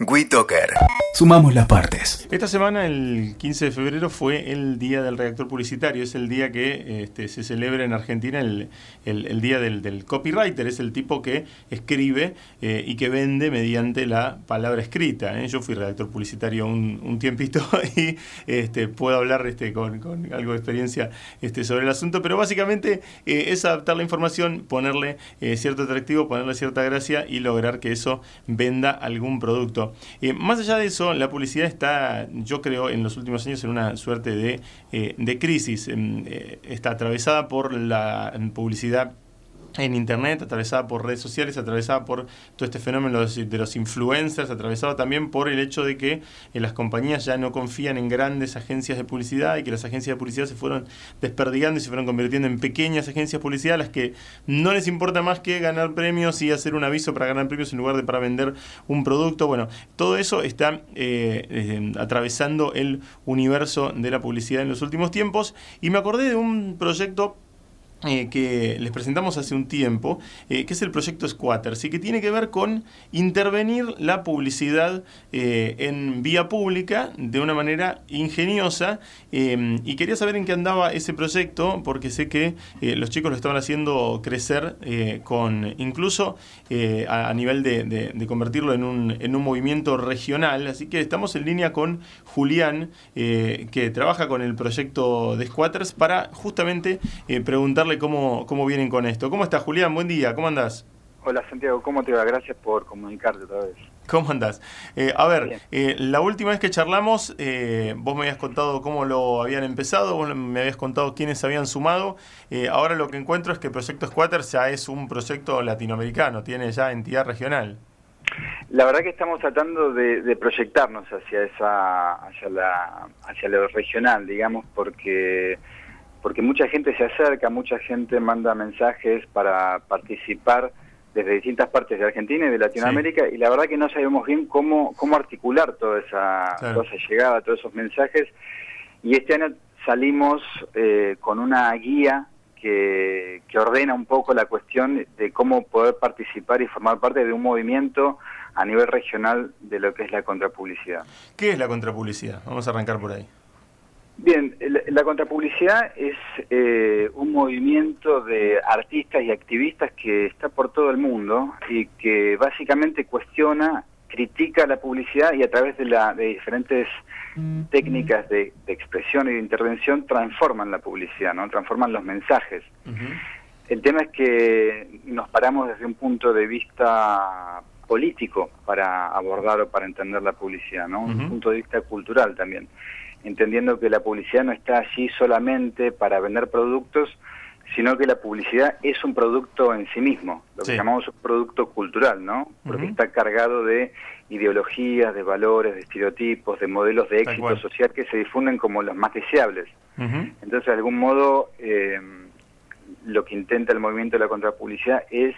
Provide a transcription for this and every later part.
WeToker. Sumamos las partes. Esta semana, el 15 de febrero, fue el Día del Redactor Publicitario. Es el día que este, se celebra en Argentina el, Día del, Copywriter. Es el tipo que escribe eh, y que vende mediante la palabra escrita. ¿eh? Yo fui redactor publicitario un, tiempito y este, puedo hablar este, con, algo de experiencia este, sobre el asunto. Pero básicamente eh, es adaptar la información, ponerle cierto atractivo, ponerle cierta gracia y lograr que eso venda algún producto. Más allá de eso, la publicidad está, yo creo, en los últimos años en una suerte de, eh, de crisis. Em, eh, está atravesada por la publicidad en Internet, atravesada por redes sociales, atravesada por todo este fenómeno de los influencers, atravesada también por el hecho de que eh, las compañías ya no confían en grandes agencias de publicidad y que las agencias de publicidad se fueron desperdigando y se fueron convirtiendo en pequeñas agencias de publicidad a las que no les importa más que ganar premios y hacer un aviso para ganar premios en lugar de para vender un producto. Bueno, todo eso está eh, eh, atravesando el universo de la publicidad en los últimos tiempos y me acordé de un proyecto eh, que les presentamos hace un tiempo, eh, que es el proyecto Squatters, y que tiene que ver con intervenir la publicidad eh, en vía pública de una manera ingeniosa. y quería saber en qué andaba ese proyecto, porque sé que los chicos lo estaban haciendo crecer con incluso a, nivel de, convertirlo en un, en un movimiento regional. Así que estamos en línea con Julián, que trabaja con el proyecto de Squatters, para justamente preguntarle cómo, cómo vienen con esto. ¿Cómo estás, Julián? Buen día, ¿cómo andás? Hola, Santiago, ¿cómo te va? Gracias por comunicarte otra vez. ¿Cómo andás? Eh, a ver, eh, la última vez que charlamos, eh, vos me habías contado cómo lo habían empezado, vos me habías contado quiénes habían sumado. ahora lo que encuentro es que Proyecto Squatters ya es un proyecto latinoamericano, tiene ya entidad regional. La verdad que estamos tratando de, de proyectarnos hacia esa, hacia la, hacia lo regional, digamos, porque porque mucha gente se acerca, mucha gente manda mensajes para participar desde distintas partes de Argentina y de Latinoamérica y la verdad que no sabemos bien cómo, cómo articular toda esa, toda esa llegada, todos esos mensajes y este año salimos eh, con una guía que, que ordena un poco la cuestión de cómo poder participar y formar parte de un movimiento a nivel regional de lo que es la contrapublicidad. ¿Qué es la contrapublicidad? Vamos a arrancar por ahí. Bien, la contrapublicidad es eh, un movimiento de artistas y activistas que está por todo el mundo y que básicamente cuestiona, critica la publicidad y a través de, la, de diferentes técnicas de, expresión y de intervención transforman la publicidad, ¿no? transforman los mensajes. El tema es que nos paramos desde un punto de vista político para abordar o para entender la publicidad, ¿no? un punto de vista cultural también entendiendo que la publicidad no está allí solamente para vender productos, sino que la publicidad es un producto en sí mismo, lo que llamamos un producto cultural, ¿no? Porque está cargado de ideologías, de valores, de estereotipos, de modelos de éxito social que se difunden como los más deseables. Entonces, de algún modo, eh, lo que intenta el movimiento de la contrapublicidad es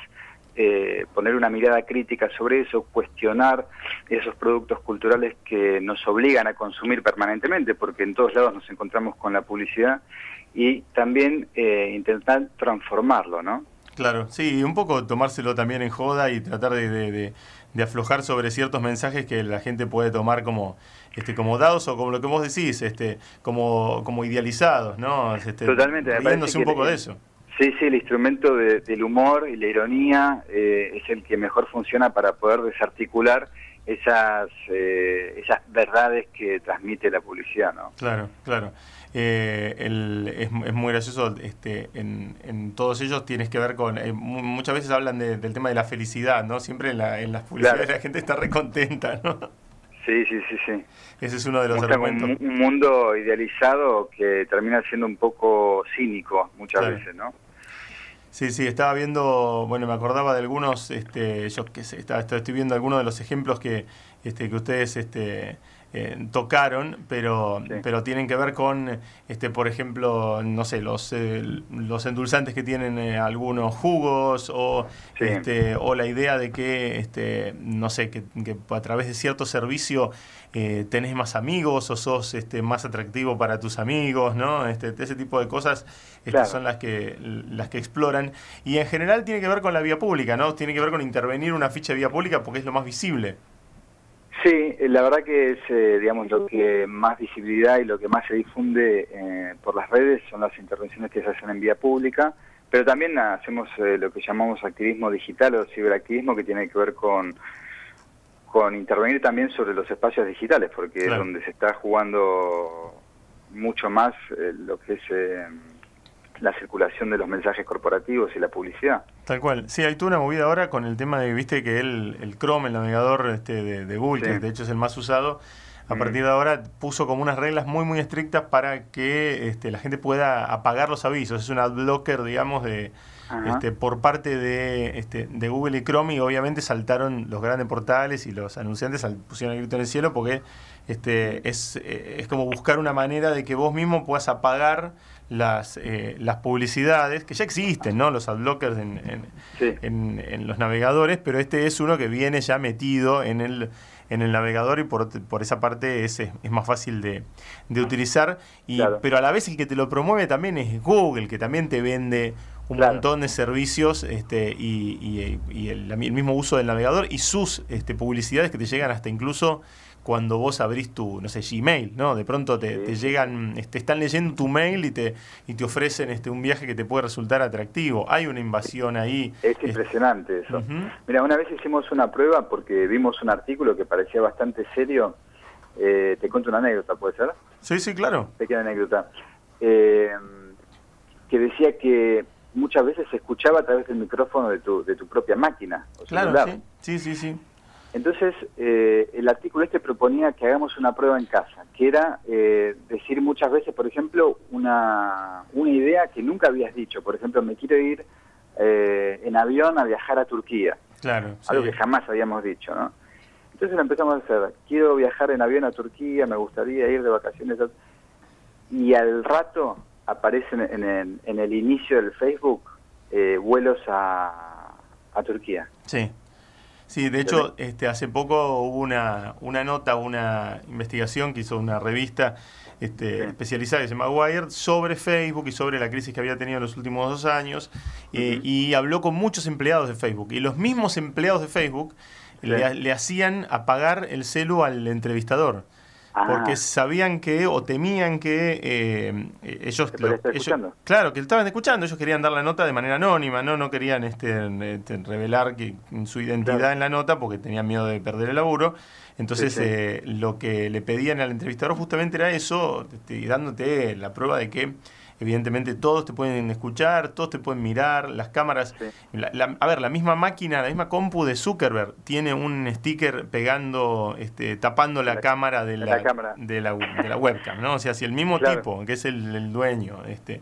eh, poner una mirada crítica sobre eso, cuestionar esos productos culturales que nos obligan a consumir permanentemente, porque en todos lados nos encontramos con la publicidad, y también eh, intentar transformarlo, ¿no? Claro, sí, un poco tomárselo también en joda y tratar de, aflojar sobre ciertos mensajes que la gente puede tomar como este como dados o como lo que vos decís, este como como idealizados, ¿no? Este, Totalmente, riéndose un poco de eso. Sí, sí, el instrumento del humor y la ironía eh, es el que mejor funciona para poder desarticular esas eh, esas verdades que transmite la publicidad, ¿no? Claro, claro. Eh, es, muy gracioso, este, en, todos ellos tienes que ver con, muchas veces hablan del tema de la felicidad, ¿no? Siempre en, la, en las publicidades la gente está recontenta, ¿no? Sí, sí, sí, sí. Ese es uno de los argumentos. Un, mundo idealizado que termina siendo un poco cínico muchas veces, ¿no? Sí, sí, estaba viendo, bueno, me acordaba de algunos, este, yo qué sé, estaba, estoy viendo algunos de los ejemplos que, este, que ustedes este, eh, tocaron, pero, pero tienen que ver con, este, por ejemplo, no sé, los, eh, los endulzantes que tienen eh, algunos jugos o, este, o la idea de que, este, no sé, que, a través de cierto servicio tenés más amigos o sos este, más atractivo para tus amigos, ¿no? Este, ese tipo de cosas este, son las que, las que exploran. Y en general tiene que ver con la vía pública, ¿no? Tiene que ver con intervenir una ficha de vía pública porque es lo más visible. Sí, la verdad que es, eh, digamos, lo que más visibilidad y lo que más se difunde eh, por las redes son las intervenciones que se hacen en vía pública, pero también hacemos eh, lo que llamamos activismo digital o ciberactivismo que tiene que ver con con intervenir también sobre los espacios digitales, porque es donde se está jugando mucho más lo que es la circulación de los mensajes corporativos y la publicidad. Tal cual. Sí, hay toda una movida ahora con el tema de, viste, que el, el Chrome, el navegador este, de, Google, que de hecho es el más usado, a partir de ahora puso como unas reglas muy, muy estrictas para que este, la gente pueda apagar los avisos. Es un adblocker, digamos, de, este, por parte de, este, de Google y Chrome y obviamente saltaron los grandes portales y los anunciantes pusieron el grito en el cielo porque este, es, eh, es como buscar una manera de que vos mismo puedas apagar las, eh, las publicidades, que ya existen, ¿no? Los adblockers en, en, en, los navegadores, pero este es uno que viene ya metido en el, en el navegador y por, por esa parte es, es más fácil de, de utilizar. Y, Pero a la vez el que te lo promueve también es Google, que también te vende un montón de servicios este, y, y, el, el, mismo uso del navegador y sus este, publicidades que te llegan hasta incluso cuando vos abrís tu, no sé, Gmail, ¿no? De pronto te, llegan, te este, están leyendo tu mail y te, y te ofrecen este, un viaje que te puede resultar atractivo. Hay una invasión ahí. Es impresionante eso. Mira, una vez hicimos una prueba porque vimos un artículo que parecía bastante serio. Eh, te cuento una anécdota, ¿puede ser? Sí, sí, claro. Pequeña anécdota. Eh, que decía que muchas veces se escuchaba a través del micrófono de tu, de tu propia máquina. claro, sí, sí, sí. Entonces, eh, el artículo este proponía que hagamos una prueba en casa, que era eh, decir muchas veces, por ejemplo, una, una idea que nunca habías dicho. Por ejemplo, me quiero ir eh, en avión a viajar a Turquía. Claro. Algo que jamás habíamos dicho, ¿no? Entonces lo empezamos a hacer. Quiero viajar en avión a Turquía, me gustaría ir de vacaciones. Y al rato aparecen en el, en el inicio del Facebook vuelos a, a Turquía. Sí. Sí, de hecho, este, hace poco hubo una, una nota, una investigación que hizo una revista este, especializada que se llama Wired sobre Facebook y sobre la crisis que había tenido en los últimos dos años eh, y habló con muchos empleados de Facebook y los mismos empleados de Facebook le, le, hacían apagar el celu al entrevistador porque ah. sabían que o temían que eh, ellos, claro que estaban escuchando ellos querían dar la nota de manera anónima no no querían este, este revelar que, su identidad en la nota porque tenían miedo de perder el laburo. Entonces eh, lo que le pedían al entrevistador justamente era eso este, dándote la prueba de que evidentemente todos te pueden escuchar, todos te pueden mirar, las cámaras. a ver, la misma máquina, la misma compu de Zuckerberg tiene un sticker pegando, este, tapando la, cámara, de la, De, la, de la webcam, ¿no? O sea, si el mismo tipo, que es el, dueño, este,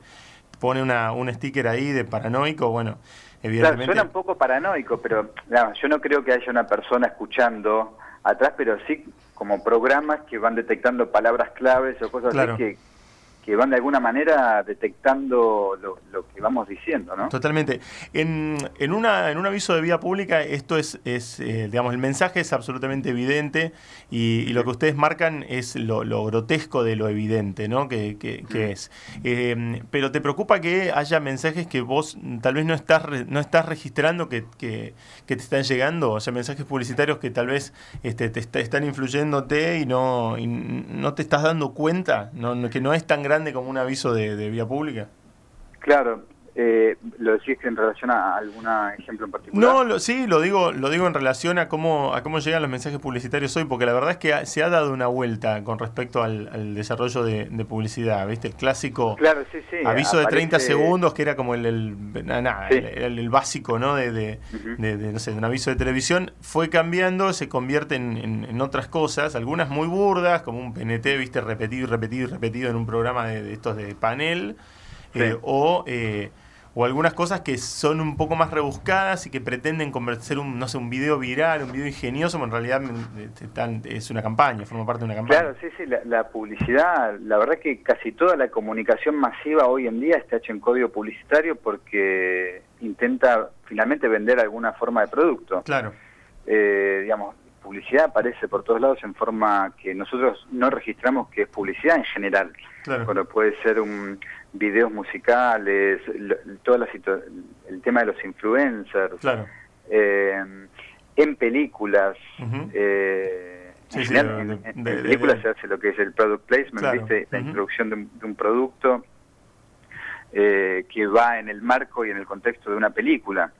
pone una, un sticker ahí de paranoico, bueno, evidentemente... suena un poco paranoico, pero yo no creo que haya una persona escuchando atrás, pero sí como programas que van detectando palabras claves o cosas así que que van de alguna manera detectando lo, que vamos diciendo, ¿no? Totalmente. En, en, una, en un aviso de vía pública, esto es, es eh, digamos, el mensaje es absolutamente evidente y, lo que ustedes marcan es lo, grotesco de lo evidente, ¿no? Que, que, es. Eh, pero te preocupa que haya mensajes que vos tal vez no estás, no estás registrando que, que, te están llegando, o sea, mensajes publicitarios que tal vez este, te están influyéndote y no, y no te estás dando cuenta, no, que no es tan grande como un aviso de, vía pública? Claro, eh, ¿Lo decís en relación a algún ejemplo en particular? No, sí, lo digo, lo digo en relación a cómo, a cómo llegan los mensajes publicitarios hoy, porque la verdad es que se ha dado una vuelta con respecto al, desarrollo de, publicidad, ¿viste? El clásico aviso de 30 segundos, que era como el, el, básico, ¿no? De, no sé, un aviso de televisión, fue cambiando, se convierte en, otras cosas, algunas muy burdas, como un PNT, ¿viste? Repetido y repetido y repetido en un programa de, estos de panel, eh, o... Eh, o algunas cosas que son un poco más rebuscadas y que pretenden convertir un, no sé, un video viral, un video ingenioso, pero en realidad este, es una campaña, forma parte de una campaña. Claro, sí, sí, la, publicidad, la verdad que casi toda la comunicación masiva hoy en día está hecha en código publicitario porque intenta finalmente vender alguna forma de producto. Claro. Eh, digamos, publicidad aparece por todos lados en forma que nosotros no registramos que es publicidad en general. Claro. Bueno, puede ser un videos musicales, todo el tema de los influencers, claro. eh, en películas, eh, en, películas se hace lo que es el product placement, la introducción de un, producto eh, que va en el marco y en el contexto de una película.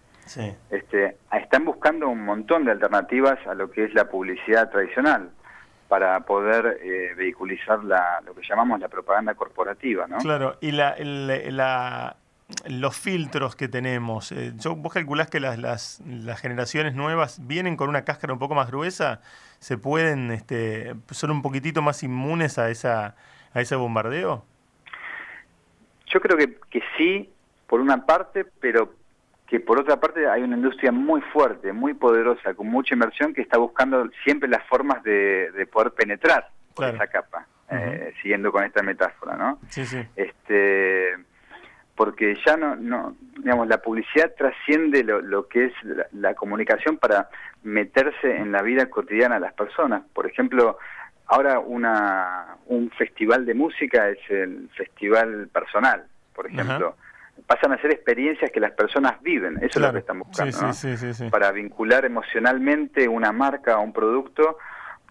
Este, están buscando un montón de alternativas a lo que es la publicidad tradicional para poder eh, vehiculizar la, lo que llamamos la propaganda corporativa, ¿no? Claro, y la, la, los filtros que tenemos, eh, yo, ¿vos calculás que las, las, las, generaciones nuevas vienen con una cáscara un poco más gruesa? ¿Se pueden, este, son un poquitito más inmunes a, esa, a ese bombardeo? Yo creo que, que sí, por una parte, pero que por otra parte hay una industria muy fuerte, muy poderosa, con mucha inversión que está buscando siempre las formas de, poder penetrar por esa capa, eh, siguiendo con esta metáfora, ¿no? Sí, sí. Este, porque ya no, no digamos, la publicidad trasciende lo, que es la, comunicación para meterse en la vida cotidiana de las personas. Por ejemplo, ahora una, un festival de música es el festival personal, por ejemplo pasan a ser experiencias que las personas viven, eso es lo que están buscando, para vincular emocionalmente una marca o un producto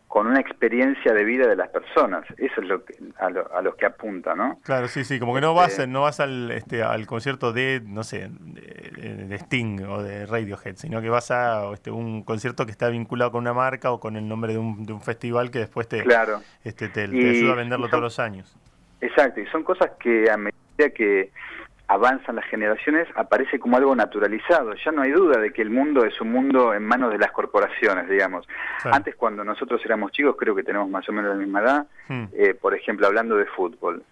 con una experiencia de vida de las personas, eso es lo que, a, lo, a los que apunta, ¿no? Claro, sí, sí, como que no vas, este no vas al, este, al concierto de, no sé, de, Sting o de Radiohead, sino que vas a este, un concierto que está vinculado con una marca o con el nombre de un, de un festival que después te, claro. este, te, ayuda a venderlo todos los años. Exacto, y son cosas que a medida que avanzan las generaciones, aparece como algo naturalizado. Ya no hay duda de que el mundo es un mundo en manos de las corporaciones, digamos. Antes, cuando nosotros éramos chicos, creo que tenemos más o menos la misma edad, hmm. eh, por ejemplo, hablando de fútbol,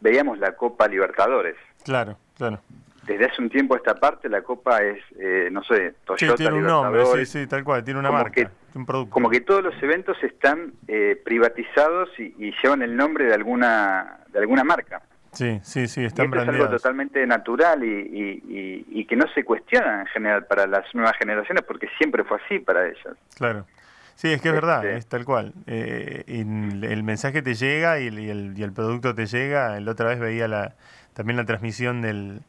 veíamos la Copa Libertadores. Claro, claro. Desde hace un tiempo a esta parte, la Copa es, eh, no sé, Toyota sí, tiene un nombre, sí, sí, tal cual, tiene una marca, un producto. Como que todos los eventos están eh, privatizados y, y llevan el nombre de alguna, de alguna marca. Sí, sí, sí, están y es algo totalmente natural y, y, que no se cuestiona en general para las nuevas generaciones porque siempre fue así para ellas. Claro. Sí, es que es verdad, este es tal cual. Eh, el mensaje te llega y el, y el producto te llega. La otra vez veía la, también la transmisión del,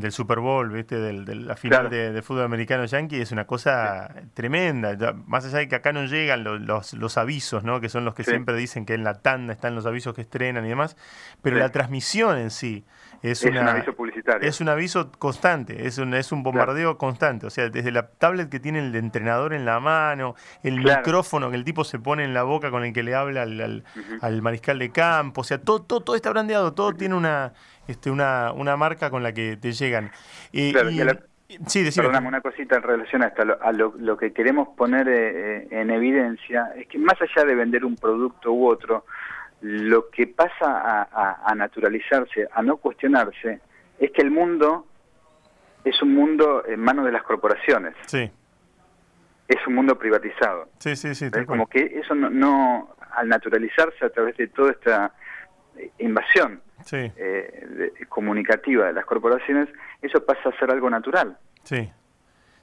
del Super Bowl, ¿viste? Del, de la final de, fútbol americano yankee, es una cosa tremenda. más allá de que acá no llegan los, los, avisos, ¿no? Que son los que siempre dicen que en la tanda están los avisos que estrenan y demás, pero la transmisión en sí es, un aviso publicitario. Es un aviso constante, es un, es un bombardeo constante. O sea, desde la tablet que tiene el entrenador en la mano, el micrófono que el tipo se pone en la boca con el que le habla al, al, mariscal de campo, o sea, todo, todo, todo está brandeado, todo tiene una este, una, una marca con la que te llegan. y, sí, Perdóname, una cosita en relación a esto, a lo, que queremos poner eh, eh, en evidencia es que más allá de vender un producto u otro, lo que pasa a, a, naturalizarse, a no cuestionarse, es que el mundo es un mundo en manos de las corporaciones. Sí. Es un mundo privatizado. Sí, sí, sí. Como que eso no, no, al naturalizarse a través de toda esta invasión eh, comunicativa de las corporaciones, eso pasa a ser algo natural. Sí.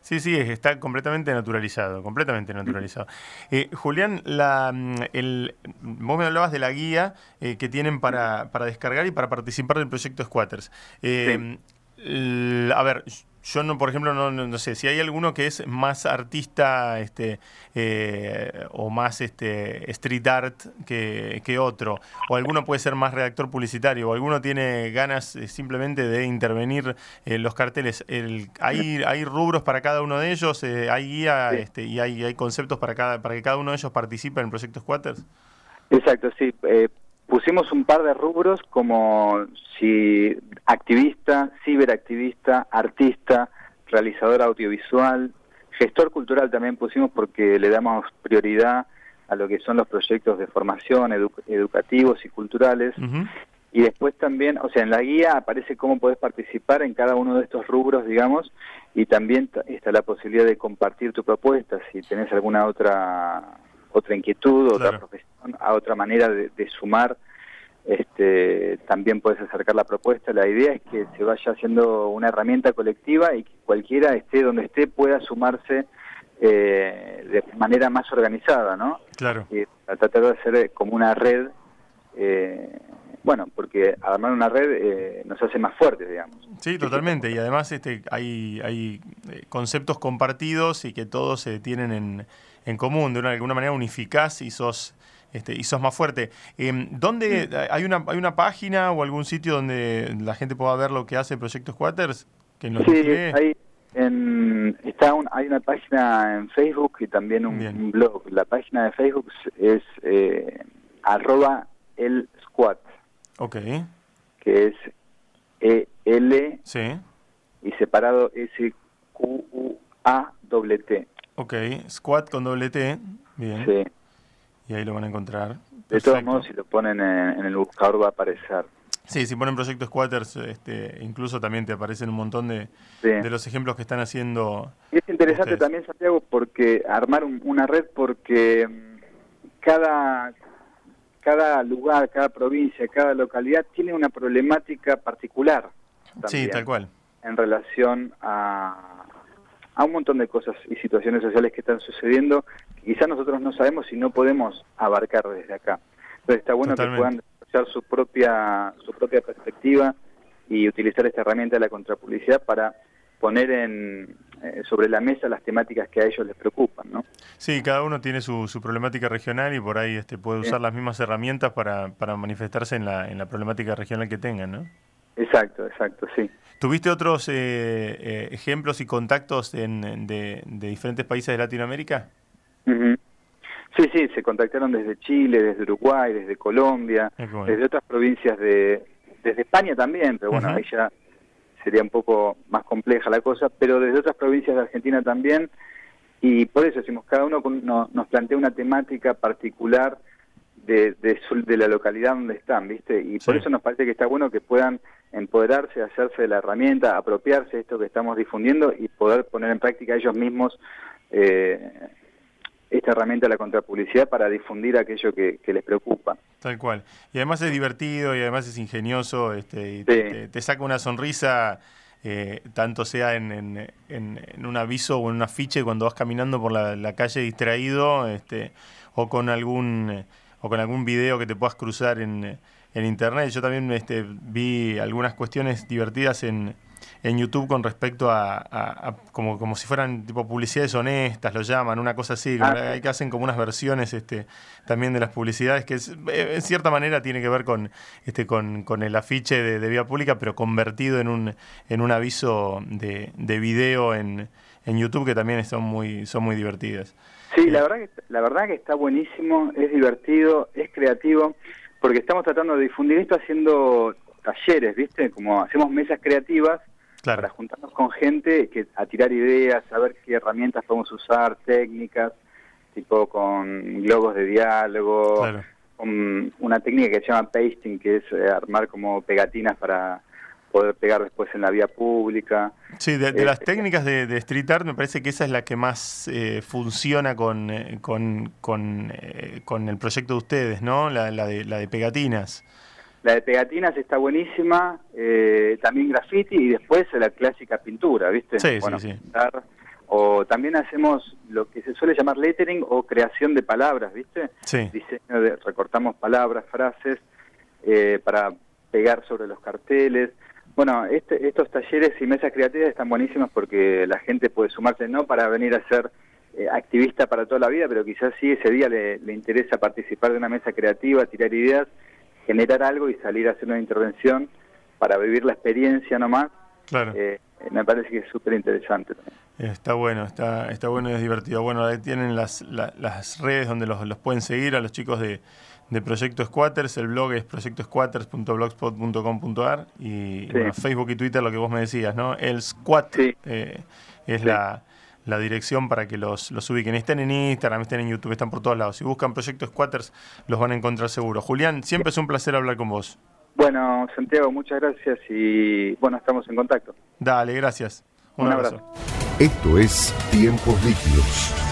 Sí, sí, está completamente naturalizado, completamente naturalizado. Eh, Julián, la, mm, el, vos me hablabas de la guía eh, que tienen para, para descargar y para participar del proyecto Squatters. a ver, yo no, por ejemplo, no, no, sé, si hay alguno que es más artista este, eh, o más este, street art que, que, otro, o alguno puede ser más redactor publicitario, o alguno tiene ganas eh, simplemente de intervenir en los carteles. El, hay, ¿Hay rubros para cada uno de ellos? Eh, ¿Hay guía este, y hay, hay conceptos para, cada, para que cada uno de ellos participe en el proyecto Squatters? Exacto, sí pusimos un par de rubros como si activista, ciberactivista, artista, realizador audiovisual, gestor cultural también pusimos porque le damos prioridad a lo que son los proyectos de formación educativos y culturales. Y después también, o sea, en la guía aparece cómo podés participar en cada uno de estos rubros, digamos, y también está la posibilidad de compartir tu propuesta si tenés alguna otra otra inquietud, otra profesión, a otra manera de, sumar, este, también puedes acercar la propuesta. La idea es que se vaya haciendo una herramienta colectiva y que cualquiera esté donde esté pueda sumarse eh, de manera más organizada, ¿no? Claro. Y tratar de hacer como una red, eh, bueno, porque armar una red eh, nos hace más fuertes, digamos. Sí, totalmente. Y además este, hay, hay conceptos compartidos y que todos se tienen en en común, de una, alguna manera unificás y sos, este, y sos más fuerte. Eh, ¿Dónde hay una, hay una página o algún sitio donde la gente pueda ver lo que hace Proyecto Squatters? Que nos sí, hay, en, está hay una página en Facebook y también un, blog. La página de Facebook es eh, arroba el squat. Ok. Que es E L sí. y separado S Q U A W T. Ok, squat con doble T. Bien. Sí. Y ahí lo van a encontrar. De todos modos, si lo ponen en, el buscador va a aparecer. Sí, si ponen Proyecto Squatters, este, incluso también te aparecen un montón de, de los ejemplos que están haciendo. Y es interesante también, Santiago, porque armar una red porque mm, cada, cada lugar, cada provincia, cada localidad tiene una problemática particular. sí, tal cual. En relación a, a un montón de cosas y situaciones sociales que están sucediendo que quizás nosotros no sabemos y no podemos abarcar desde acá. Entonces está bueno que puedan desarrollar su propia, su propia perspectiva y utilizar esta herramienta de la contrapublicidad para poner en, eh, sobre la mesa las temáticas que a ellos les preocupan, ¿no? Sí, cada uno tiene su, su problemática regional y por ahí este, puede usar las mismas herramientas para, para manifestarse en la, en la problemática regional que tengan, ¿no? Exacto, exacto, sí. ¿Tuviste otros eh, eh, ejemplos y contactos en, de, diferentes países de Latinoamérica? Sí, sí, se contactaron desde Chile, desde Uruguay, desde Colombia, desde otras provincias de... desde España también, pero bueno, ahí ya sería un poco más compleja la cosa, pero desde otras provincias de Argentina también, y por eso decimos, cada uno nos plantea una temática particular de, de, la localidad donde están, ¿viste? Y por eso nos parece que está bueno que puedan empoderarse, hacerse de la herramienta, apropiarse de esto que estamos difundiendo y poder poner en práctica ellos mismos eh, esta herramienta de la contrapublicidad para difundir aquello que, les preocupa. Tal cual. Y además es divertido y además es ingenioso este, y te, saca una sonrisa. Eh, tanto sea en, en, en, un aviso o en un afiche cuando vas caminando por la, la calle distraído este, o con algún o con algún video que te puedas cruzar en, en internet. Yo también este, vi algunas cuestiones divertidas en, en YouTube con respecto a, como, como si fueran tipo publicidades honestas, lo llaman, una cosa así, ah, hay que hacen como unas versiones este, también de las publicidades que en cierta manera tiene que ver con, este, con, con el afiche de, vía pública, pero convertido en un, en un aviso de, de video en, en YouTube que también son muy, son muy divertidas. Sí, la verdad, que, la verdad que está buenísimo, es divertido, es creativo, porque estamos tratando de difundir esto haciendo talleres, ¿viste? Como hacemos mesas creativas para juntarnos con gente que a tirar ideas, a ver qué herramientas podemos usar, técnicas, tipo con globos de diálogo, con una técnica que se llama pasting, que es eh, armar como pegatinas para poder pegar después en la vía pública. Sí, de, las este, técnicas de, street art me parece que esa es la que más eh, funciona con, eh, con, con, eh, con, el proyecto de ustedes, ¿no? La, la, de, la de pegatinas. La de pegatinas está buenísima, también graffiti y después la clásica pintura, ¿viste? Sí, sí, sí. O también hacemos lo que se suele llamar lettering o creación de palabras, ¿viste? Sí. Diseño de, recortamos palabras, frases para pegar sobre los carteles. Bueno, este, estos talleres y mesas creativas están buenísimos porque la gente puede sumarse no para venir a ser eh, activista para toda la vida, pero quizás sí ese día le, interesa participar de una mesa creativa, tirar ideas, generar algo y salir a hacer una intervención para vivir la experiencia nomás. Claro. Eh, me parece que es súper interesante Está bueno, está, está bueno y es divertido. Bueno, ahí tienen las, las redes donde los, los pueden seguir a los chicos de, de Proyecto Squatters. El blog es proyectosquatters.blogspot.com.ar y Facebook y Twitter, lo que vos me decías, ¿no? El Squat eh, es la, la, dirección para que los, los ubiquen. Estén en Instagram, estén en YouTube, están por todos lados. Si buscan Proyecto Squatters, los van a encontrar seguro. Julián, siempre es un placer hablar con vos. Bueno, Santiago, muchas gracias y bueno, estamos en contacto. Dale, gracias. Un, abrazo. Esto es Tiempos Líquidos.